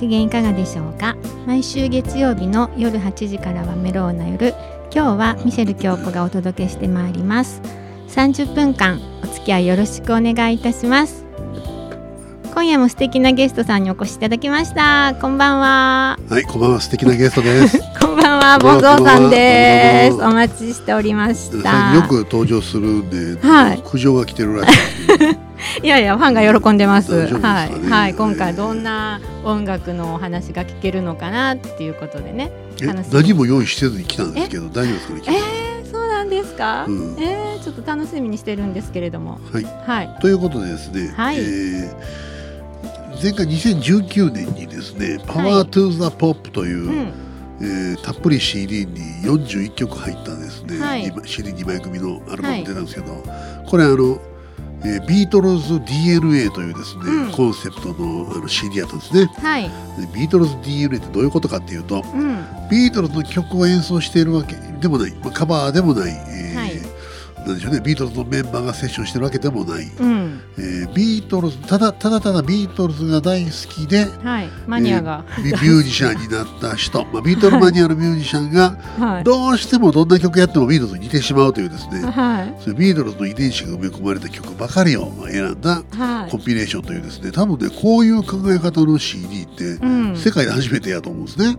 機嫌いかがでしょうか？毎週月曜日の夜8時からはメローな夜。今日はミシェル京子がお届けしてまいります。30分間お付き合いよろしくお願いいたします。今夜も素敵なゲストさんにお越しいただきました。こんばんは。はい、こんばんは、素敵なゲストです。こんばんはボンゾーさんです。お待ちしておりました。よく登場するんで、はい。苦情が来てるらしい。いやいやファンが喜んでます。すかはねい。はい。今回どんな音楽のお話が聞けるのかなっていうことでね。何も用意せずに来たんですけど、大丈夫ですかね。えー、そうなんですか？うん。えー、ちょっと楽しみにしてるんですけれども。はい、はい。ということでですね、はい。えー前回2019年にですね、パワートゥーザポップという、うん。えーたっぷり CD に41曲入ったですね、はい。今 CD2 枚組のアルバム出たんですけど、これあの、えービートルズ DNA というですね、うん。コンセプトのあの CD やったんですね。はい。でビートルズ DNA ってどういうことかっていうとうん。ビートルズの曲を演奏しているわけでもない、まあ、カバーでもない、えなんでしょうね。ビートルズのメンバーがセッションしてるわけでもない、うん。えービートルズただただただビートルズが大好きではい。マニアが、ミミュージシャンになった人、まあ、ビートルマニアのミュージシャンがはい。どうしてもどんな曲やってもビートルズに似てしまうというですね。はい。そビートルズの遺伝子が埋め込まれた曲ばかりを選んだはい。コンピレーションというですね。多分ねこういう考え方の CD ってうん。世界で初めてやと思うんですね。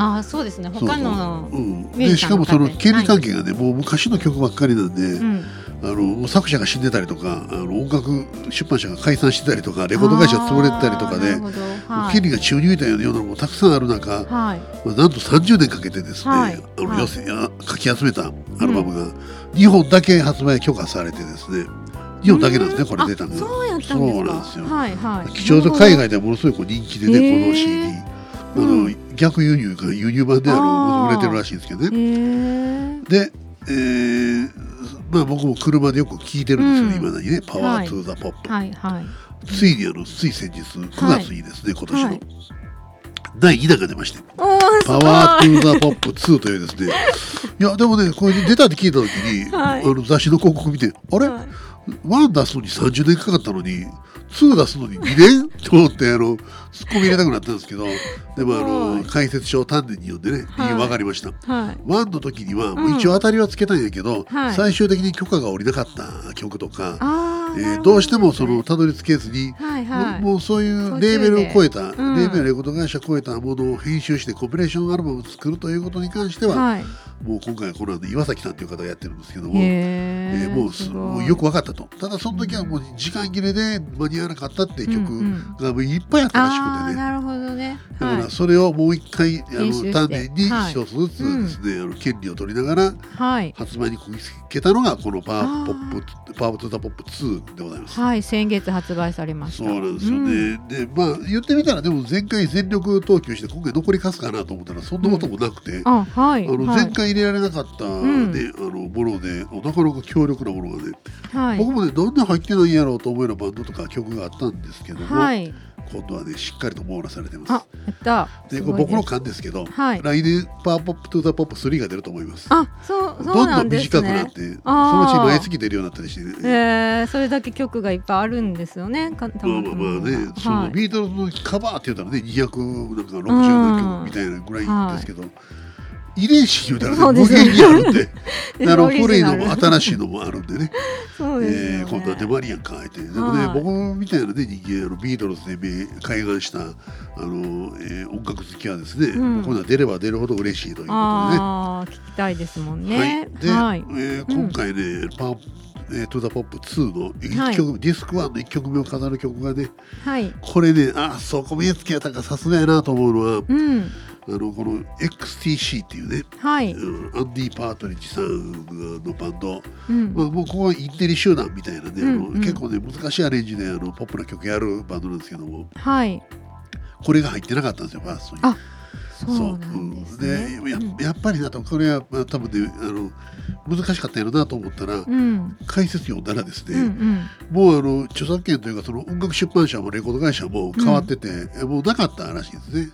あーそうですね。他のそう。そううん、で。しかもその権利関係がね、もう昔の曲ばっかりなんで、うん。あのもう作者が死んでたりとかあの音楽出版社が解散してたりとかレコード会社が潰れてたりとかではい。権利が宙に浮いたようなようなのもたくさんある中、はい。まあ、なんと30年かけてですね、はい。あのはい。寄せや書き集めたアルバムが2本だけ発売許可されてですね2本だけなんですねこれ出たのあそうやったんですか。そうなんですよ。はいはい。貴重で海外ではものすごいこう人気でね、この CD あの、うん逆輸入が輸入版であの売れてるらしいんですけどね。で、えーまあ僕も車でよく聞いてるんですよ、うん。今だにね「パワはいートゥーザポップ、はい。はい。ついにあのつい先日9月にですね、今年の、はい。第2弾が出まして。おー「パワートゥーザポップ2」というですね。いやでもねこれ出たって聞いた時に、はい。あの雑誌の広告見てあれ、はい。1出すのに30年かかったのに2出すのに2年と思ってあのツッコミ入れたくなったんですけどでもあの、はい。解説書を丹念に読んでね、はい。分かりました。はい。ワンの時にはもう一応当たりはつけたんやけど、はい。最終的に許可が下りなかった曲とか、あーえーどうしてもそのたどり着けずに、はいはい。もうもうそういうレーベルを超えた、ん。レーベルレコード会社を超えたものを編集してコンピレーションアルバムを作るということに関しては、はい。もう今回この後岩崎さんという方がやってるんですけども。へえーもうよく分かったと。ただその時はもう時間切れで間に合わなかったっていう曲がいっぱいあったらしあくてね、ーなるほどね。だかはい。らそれをもう一回あの丹念にはい。一つずつですね、あの権利を取りながらはい。発売にこぎつけたのがこのパワーポップパワートゥザポップ2でございます。はい先月発売されました。そうなんですよね、うん。でまあ言ってみたらでも前回全力投球して今回残りかすかなと思ったらそんなこともなくて、あはい。あのはい。前回入れられなかった、ん。ねあのものでなかなか強力なものがね、はい。僕もねなんで入ってないんやろうと思うようなバンドとか曲があったんですけども、はい。今度はねしっかりと網羅されてます。あ。ですこれ僕の勘ですけど、はい。来年パワーポップトゥザポップ3が出ると思います。あそうそどどんうんなんです短くなっねて、そのうち毎月出るようになったりしてね。えー、それだけ曲がいっぱいあるんですよねまあまあまあね、そのはいビートルズのカバーって言ったらね260なんか60何曲みたいなぐらいですけど、遺伝子言うたらね無限にある んでであの古いのも新しいのもあるんでね。そうでね、えー、今度はデマリアンかってでもね、はい。僕みたいなね人間あのビートルズで目開眼したあの、えー音楽好きはですね、うん。今度は出れば出るほど嬉しいということでね。ああ聞きたいですもんね。はい、で、はい。えー今回ね、パワーえー、トゥザポップ2の1曲、ディスク1の1曲目を飾る曲がねはい。これねあそこ目つけやったかさすがやなと思うのはうんあのこの XTC っていうね、はい、うん、アンディ・パートリッジさんのバンド、うん。まあ、もうここはインテリ集団みたいなね、あのうん。うん結構ね難しいアレンジであのポップな曲やるバンドなんですけども。はい。これが入ってなかったんですよファーストに。あそうですね。ややっぱりなとこれは、まあ、多分ねあの難しかったやろなと思ったら、うん。解説読んだらですね、うんうん。もうあの著作権というかその音楽出版社もレコード会社も変わってて、もうなかったらしいですね。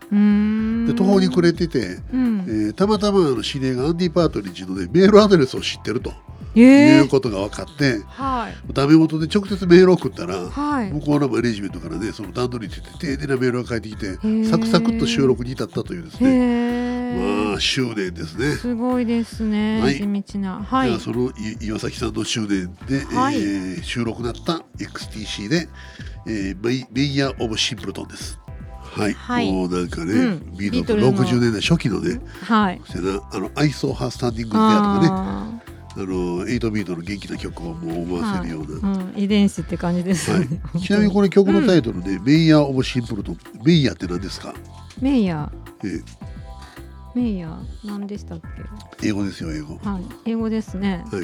で途方に暮れてて、うん。えーたまたまあの知り合いがアンディ・パートリッジの、ね、メールアドレスを知ってると。えいうことが分かって、はい。ダメ元で直接メールを送ったら、はい。向こうのマネジメントからねその段取りについて丁寧なメールが返ってきてー。サクサクっと収録に至ったというですへねえ、まあ執念ですね。すごいですね、はい。地道な。はい。じゃあそのい岩崎さんの執念で、はい。えー収録なった XTC で、えー、 Mayor of Simpleton です。はい、はい。もうなんかね、うん。ビートルズビートルズの60年代初期のね、はい。そしてなあの「I Saw Her Standing There」とかね。ああの8ビートの元気な曲をもう思わせるような。ーうん、遺伝子って感じですよね、はい、ちなみにこれ曲のタイトルで、 Mayor of Simpleton Mayor って何ですか、 Mayor えーー Mayor。何でしたっけ？英語ですよ英語。はい。英語ですね。はい、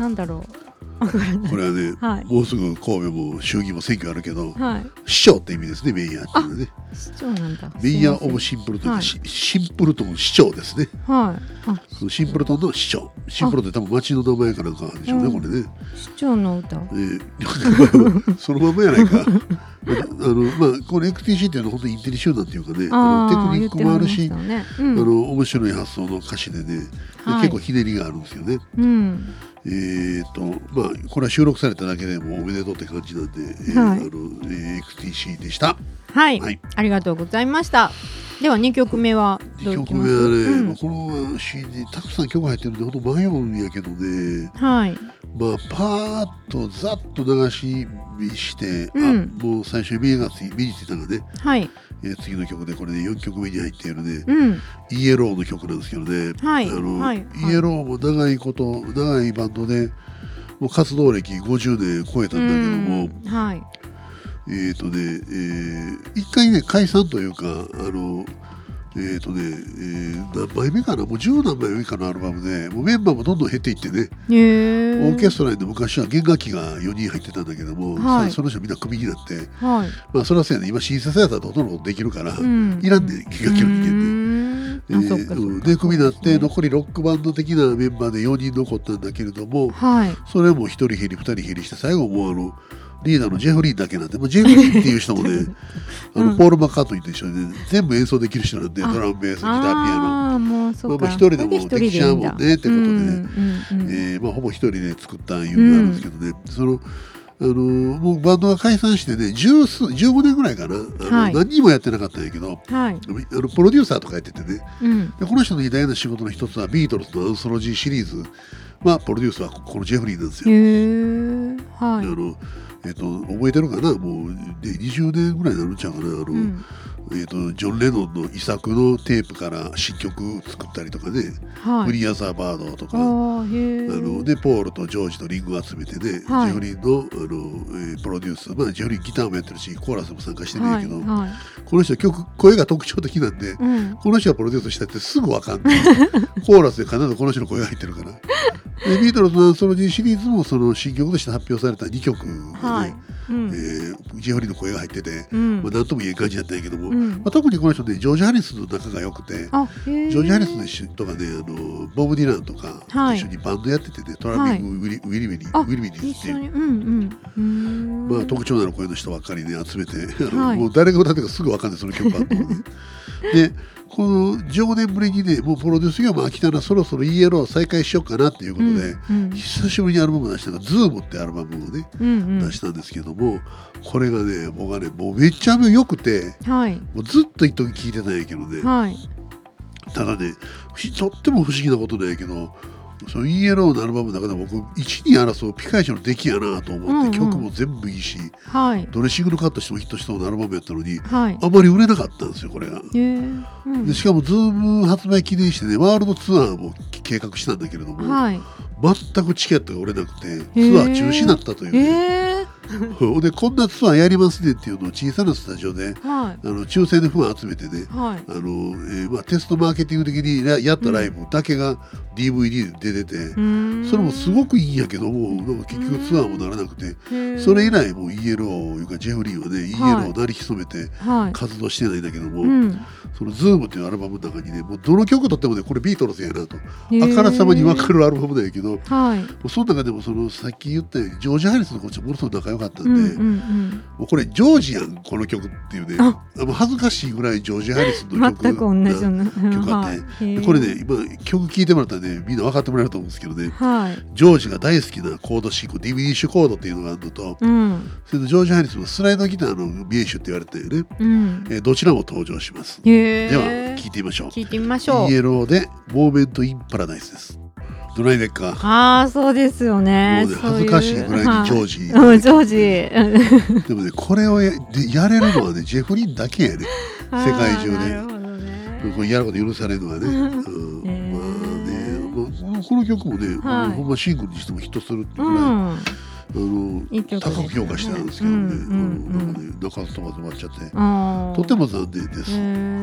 なんだろうこれはね、はい。もうすぐ神戸も衆議院も選挙あるけど、はい。市長って意味ですねメイヤーっていうのはね。市長なんだ。メイヤー・オブ・市シンプルトン、はい。シシンプルトン市長ですね。はい。あ。そのシンプルトンの市長。シンプルトンって多分町の名前かなんかでしょうね、うんこれね。市長の歌。えー そのまんまやないか。あのまあこの XTC っていうのは本当にインテリ集団っていうかね、ああのテクニックもあるし、ね。うあんの面白い発想の歌詞でね、結構ひねりがあるんですよね。うんえーとまあこれは収録されただけでもおめでとうって感じなんで、えーはいあのえー XTC でした。はい、はい。ありがとうございました。では二曲目はどういきます？曲目はね、うん。この CD たくさん曲入ってるんで本当迷うんやけどね。はい。まあ、パーッとざっと流し見して、うん。あもう最初に目がつい目についたのがね、はい。えー次の曲でこれね4曲目に入っているね、うん。イエローの曲なんですけどね、はい。あのはい。イエローも長いこと長いバンドでもう活動歴50年超えたんだけども、うん。はいえっ、とね、えー一回ね解散というかあのえっ、とね、えー何枚目かなもう10何枚目かのアルバムでもうメンバーもどんどん減っていってね、オーケストラに昔は弦楽器が4人入ってたんだけども、はい。さその人みんなクビになって。はい。まあそれはそうやね今シンセサイザーとほとんどできるから、うん。いらんねん。弦楽器の人間でクビになって残りロックバンド的なメンバーで4人残ったんだけれどもはい。それも1人減り2人減りして最後もうあのリーダーのジェフリーだけなんで、まあ、ジェフリーっていう人もね あの、うんポール・マッカートニーと一緒にね全部演奏できる人なんであドラムベースギターピアノ、まあまあ一人でもできちゃうもんねってことでえーまあ、ほぼ1人で作ったいうのがあるんですけどね、そのあのもうバンドが解散してね十数15年ぐらいかな。あの、はい。何人もやってなかったんやけどはい。あのプロデューサーとかやっててね。うん。でこの人の偉大な仕事の一つはビートルズのアンソロジーシリーズ。まあプロデュースはこのジェフリーなんですよ。はい。あのえっと覚えてるかな？もうで20年ぐらいになるんちゃうかな？あの、うん。えっとジョン・レノンの遺作のテープから新曲作ったりとかね「はい。フリー・アザー・バード」とか。あのでポールとジョージとリングを集めてね、はい。ジェフリーのあの、えープロデュース、まあ、ジェフリーギターもやってるしコーラスも参加してるんやはいけど、はいこの人は曲声が特徴的なんで、うん。この人がプロデュースしたってすぐ分かんない。コーラスで必ずこの人の声が入ってるからでビートルズのアンソロジーシリーズもその新曲として発表された2曲がね、はい。うん。えージェフリーの声が入ってて、うん。まあ、何とも言えん感じだったんやけども、うん。まあ、特にこの人ねジョージ・ハリスの仲が良くてジョージ・ハリスの人がねあのボブ・ディランとかはい。一緒にバンドやっててね、トラビング・ウィリウィリウィリあウィリウィリっていう。うんうん。まあ、特徴のある声の人ばっかりね集めて、はい。もう誰が歌ってるかすぐ分かんないその曲あってもねでこの15年ぶりにねもうプロデュース業も飽きたらそろそろ ELO を再開しようかなっていうことで、うん久しぶりにアルバムを出したのが「ズームってアルバムをねうんうん。出したんですけどもこれがね僕はねもうめちゃめちゃ良くてはい。もうずっと一時聴いてたんやけどねはい。ただねふとっても不思議なことなんやけどその ELO のアルバムの中で僕一二争うピカイチの出来やなと思って、うんうん。曲も全部いいしはい。どれシングルカットしてもヒットしそうなアルバムやったのにはいあまり売れなかったんですよこれが。へえ。うん。でしかもズーム発売記念してねワールドツアーも計画したんだけれども、はい。全くチケットが売れなくてツーアー中止になったという、へね、え でこんなツアーやりますねっていうのを小さなスタジオではい。あの抽選でファン集めてねはい。あの、えーまあ、テストマーケティング的にややったライブだけが DVD で出てて、うーん。それもすごくいいんやけどもなんか結局ツアーもならなくて、へえそれ以来もう ELO いうかジェフリーはね ELO を鳴り潜めてはい。活動してないんだけども、うん。その Zoom っていうアルバムの中にねもうどの曲とってもねこれビートルズやなとあからさまに分かるアルバムなんやけどもはい。うその中でもそのさっき言ったようにジョージ・ハリスのこっちものすごく仲良かったんで、もうこれジョージアンこの曲っていうねあ。あの恥ずかしいぐらいジョージ・ハリスンの曲。全く同じような曲あって。はい。これね今曲聴いてもらったらねみんな分かってもらえると思うんですけどねはい。ジョージが大好きなコード進行ディミニッシュコードっていうのがあるのとうん。それとジョージ・ハリスンはスライドギターの名手って言われてね、うん。えーどちらも登場します。では聴いてみましょう。聞いてみましょう。イ ELOで Moment in Paradise ですドライベッカー。ああそうですよね。恥ずかしいぐらいにジョージ。は いうんジョージ。でもねこれをやでやれるのはねジェフ・リンだけやね世界中で。これやること許されるのはね、うん。まあね、まあ、この曲もね、ほんまシングルにしてもヒットするっていううぐらい、んあの高く評価してたんですけどね、うんうんうんなんかね中津飛ばず終わっちゃって、とても残念です。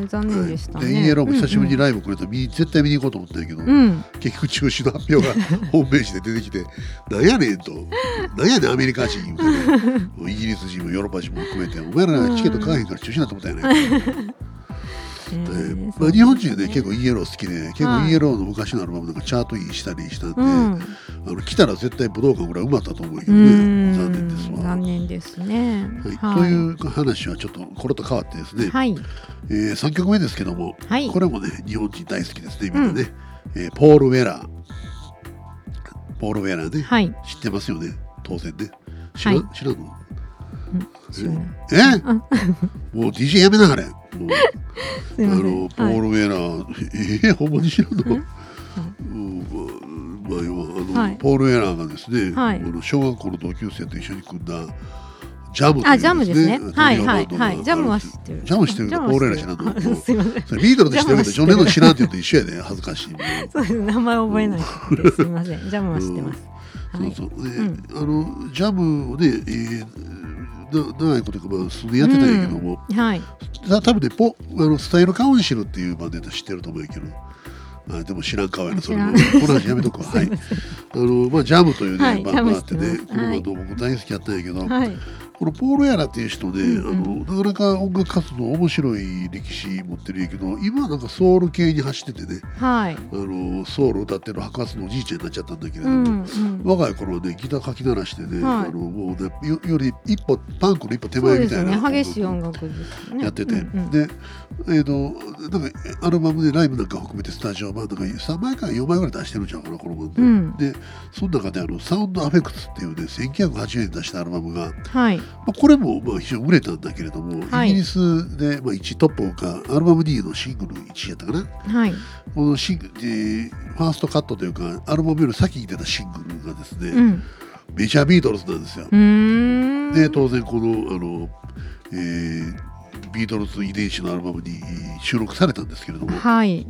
残念でしたね、イエローも久しぶりにイライブくれたら見に絶対見に行こうと思ったけど、うん。結局中止の発表がホームページで出てきてなんやねんと。なんやねんアメリカ人。言うてねもうイギリス人もヨーロッパ人も含めてお前らチケット買わへんから中止になって思ったやないか、へえーーまあ、日本人はね結構イエロー好きで結はい構イエローの昔のアルバムなんかチャートインしたりしたんで、うん。あの来たら絶対武道館ぐらい埋まったと思うけうどねん。残念ですわ。残念ですね。はい。という話はちょっとこれと変わってですね、はい。えー、3曲目ですけども、はい。これもね日本人大好きですねみんなね、えーポール・ウェラー。ポール・ウェラーね、はい。知ってますよね？当然ね。知らん、は知らんの？知らないえ？もう DJ やめなはれ。もうすいません。あのポール・ウェラー、えー、ほんまに知らんの、うん。まあ要はあの、はい。ポール・ウェラーがですね、はい。あの小学校の同級生と一緒に組んだジャムというあジャムですね。はいはいはい。ジャムは知ってる。ジャム知ってるポール・ウェラー知らんのあすいません。ビートルズ知ってるけどジョン・レノンジ知らんって言うと一緒やで恥ずかしい。そうです。名前覚えないすみません。ジャムは知ってます、はい。そうそう、ねうん。あのジャムをね、えーな長いことか、まあ、数年やってたんやけども、はい。た多分ねポあのスタイルカウンシルっていうバンドや知ってると思うけど。あでも知らん顔やなそれも。この話やめとくわ。はい。あのまあジャムというね、はい。バンドがあってねこのバンド僕大好きやったんやけど、はいこのポール・ヤラっていう人ね、うんうん。あのなかなか音楽活動面白い歴史持ってるんやけど今はなんかソウル系に走っててねはい。あのソウル歌ってる白髪のおじいちゃんになっちゃったんだけれども、うんうん。若い頃はねギターかき鳴らしてね、はい。あのもうねよより一歩パンクの一歩手前みたいですよね。な激しい音楽ですよね。やってて、うんうん。でえー、となんかアルバムでライブなんか含めてスタジオ版なんか3枚から4枚ぐらい出してるんちゃうかなこのバンド、うん。でその中であのサウンドアフェクツっていうね1980年に出したアルバムが、はいまあ、これもまあ非常に売れたんだけれども、はい。イギリスでまあ1トップかアルバム D のシングル1位やったかな。はい。このシングル、えーファーストカットというかアルバムより先に出たシングルがですね、うん。メジャービートルズなんですよ。で当然このあの、えービートルズ遺伝子のアルバムに収録されたんですけれども、はい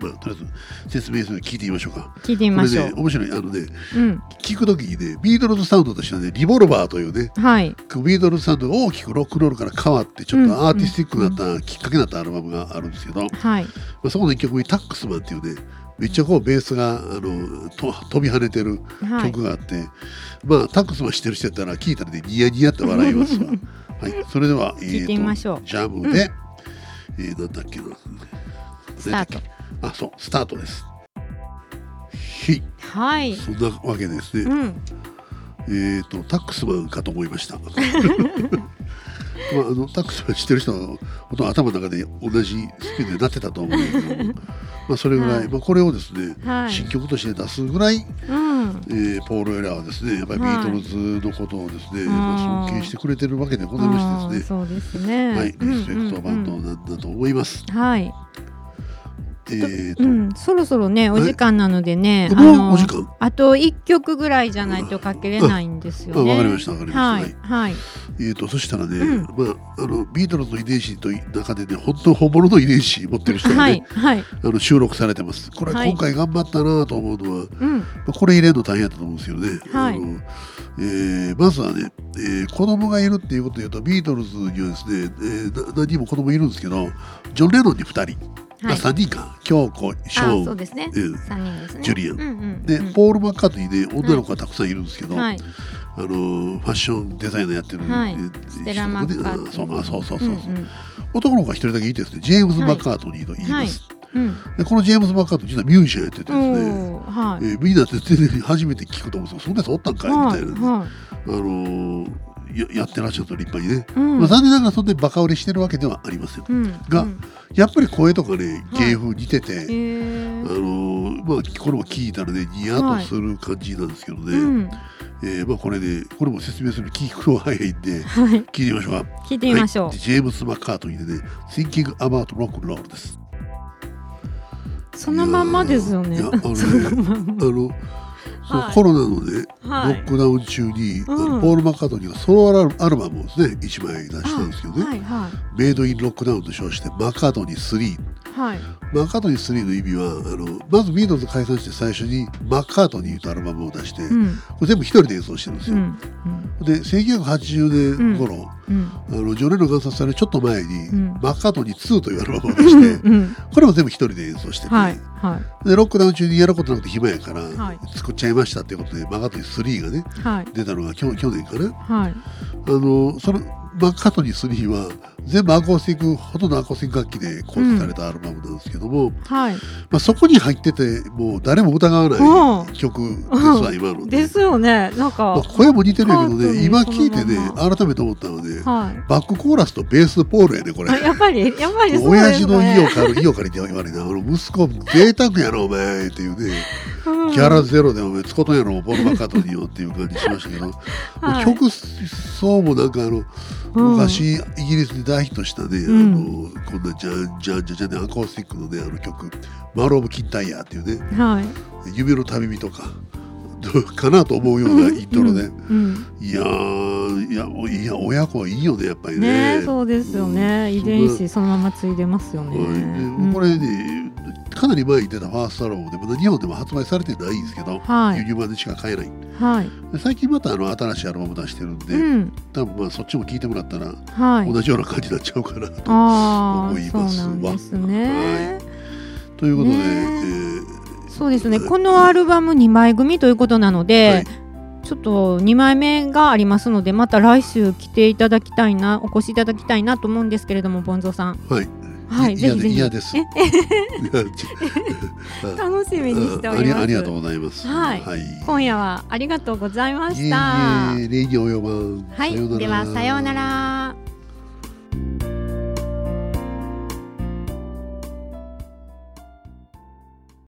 まあ、とりあえず説明するの聞いてみましょうか。聞いてみましょう。ね面白い。あのねうん。聞く時にねビートルズサウンドとしてはねリボルバーというねはい。ビートルズサウンドが大きくロックンロールから変わってちょっうん。とアーティスティックになったきっかけになったアルバムがあるんですけど、まはい。あ、そこの一曲にタックスマンっていうねめっちゃこうベースがあのと飛び跳ねてるはい。曲があって、まあタックスマン知ってる人やったら聞いたらねニヤニヤって笑いますわ。はい、それでは、え聞いてみましょう。ジャムで、えーなんだっけな。スタートあ、そう、スタートです。はい、はい。そんなわけでですね、うん。えっ、と、タックスマンかと思いました。まあ、あのタックスマン知ってる人はほとんど頭の中で同じスピードでなってたと思うんだけども。まあそれぐらい、はい。まあ、これをですね、はい。新曲として出すぐらい、うん。えーポール・エラーはですねやっぱりビはい。ートルズのことをですね、ん。まあ尊敬してくれてるわけでございましてですね。そうですね。はい、リスペクトバンドうんうんなんだと思います。うんはいえーと、うん、そろそろねお時間なのでね、もうのあと一曲ぐらいじゃないとかけれないんですよね。あわかりましたわかりまはいしたはい。えーとそしたらね、うん。まああのビートルズの遺伝子と中でね本当本物の遺伝子持ってる人がはね、いはい。あの収録されてます。これはい。今回頑張ったなと思うのは、うん。まあこれ入れるの大変だと思うんですよね。はい。あのえーまずはね、えー子供がいるっていうことで言うとビートルズにはですね、えーな何人も子供いるんですけどジョン・レノンに2人、まあ、はい。3人か京子シあョーンそうですね。うん三人ですね。ジュリアン。で、うんポール・マッカートニーで女の子がたくさんいるんですけど、はい。あのファッションデザイナーやってる、はい。えーステラマッカートニー。人がねあそうあそうそう。男の子が一人だけいてですねジェームズ・マッカートニーと言い。ます、うん。でこのジェームズ・マッカート実はミュージシャンやっててですね、はい。えーみんなで初めて聞くと思うんですよ。そんなやつおったんかいみたいなあのーややってらっしゃると立派にね、うん。まあ、残念ながらそんなにバカ売れしてるわけではありません、うん。がうん。やっぱり声とかねはい。芸風似てて、へあーのーまあこれも聞いたらねニヤッとする感じなんですけどね、うんえーまあ、これねこれも説明する聞くのは早いんではい。聞いてみましょうか。聞いてみましょう。はい、ジェームス・マッカートニーでね「Thinking About Rock and Roll」です。そのまんまですよね。あのね そのまんま。あのはい。コロナのね、はい。ロックダウン中に、あうん。のポール・マッカートニーがソロアルバムをですね。1枚出したんですけどね、はいは Made in Rockdown と称してマッカートニー3いはい。マッカートニー3の意味はあのまずビートルズ解散して最初にマッカートニーというアルバムを出して、うん。これ全部一人で演奏してるんですよ、うん。で1980年頃、うん。あのジョネのが殺されるちょっと前に、うん。マッカートニー2というアルバムを出して、うん。これも全部一人で演奏してて、はい。はでロックダウン中にやることなくて暇やから、はい。作っちゃいましたっていうことでマッカートニー3がねいはい。出たのが去去年かな。はい。あのそのマッカートニー3は全部アコースティックほとんどアコースティック楽器で構成されたアルバムなんですけども、はい。まあ、そこに入っててもう誰も疑わない曲ですわ、今のねですよね。なんまあ、か声も似てるけどね今聞いてね改めて思ったのはねはい。バックコーラスとベースポールやねこれ。あやっぱりやっぱりそう親父ですね。の意を借り意を借りて言われなあの息子贅沢やろお前っていうねうん。ギャラゼロでお前つことんやろボルバカトニーよっていう感じしましたけど、はい。曲奏もなんかあのうん昔イギリスで大ヒットしたね、ん。あのこんなじゃんじゃんじゃんじゃんねアコースティックのねあの曲「マローブ・キンタイヤー」っていうね。はい。夢の旅人か。ど うかなと思うようなイントロで、うん。いやーいやおいや親子はいいよねやっぱりね。ねそうですよね。遺伝子そのまま継いでますよね。これねかなり前に出たファーストアルバムでまだ日本でも発売されてないんですけど、はい。輸入版でしか買えない。はい。で最近またあの新しいアルバム出してるんで、うん。多分まあそっちも聞いてもらったらはい。同じような感じになっちゃうかなと。思いますわ。なんですね。ということで、ね。えそうですね。このアルバム2枚組ということなので、はい。ちょっと2枚目がありますのでまた来週来ていただきたいなお越しいただきたいなと思うんですけれどもボンゾーさん。ーはい、はいい嫌で嫌です。楽しみにしておありますりありがとうございます。はい今夜はありがとうございまいえいしたえ礼に及ばん。はいではさようなら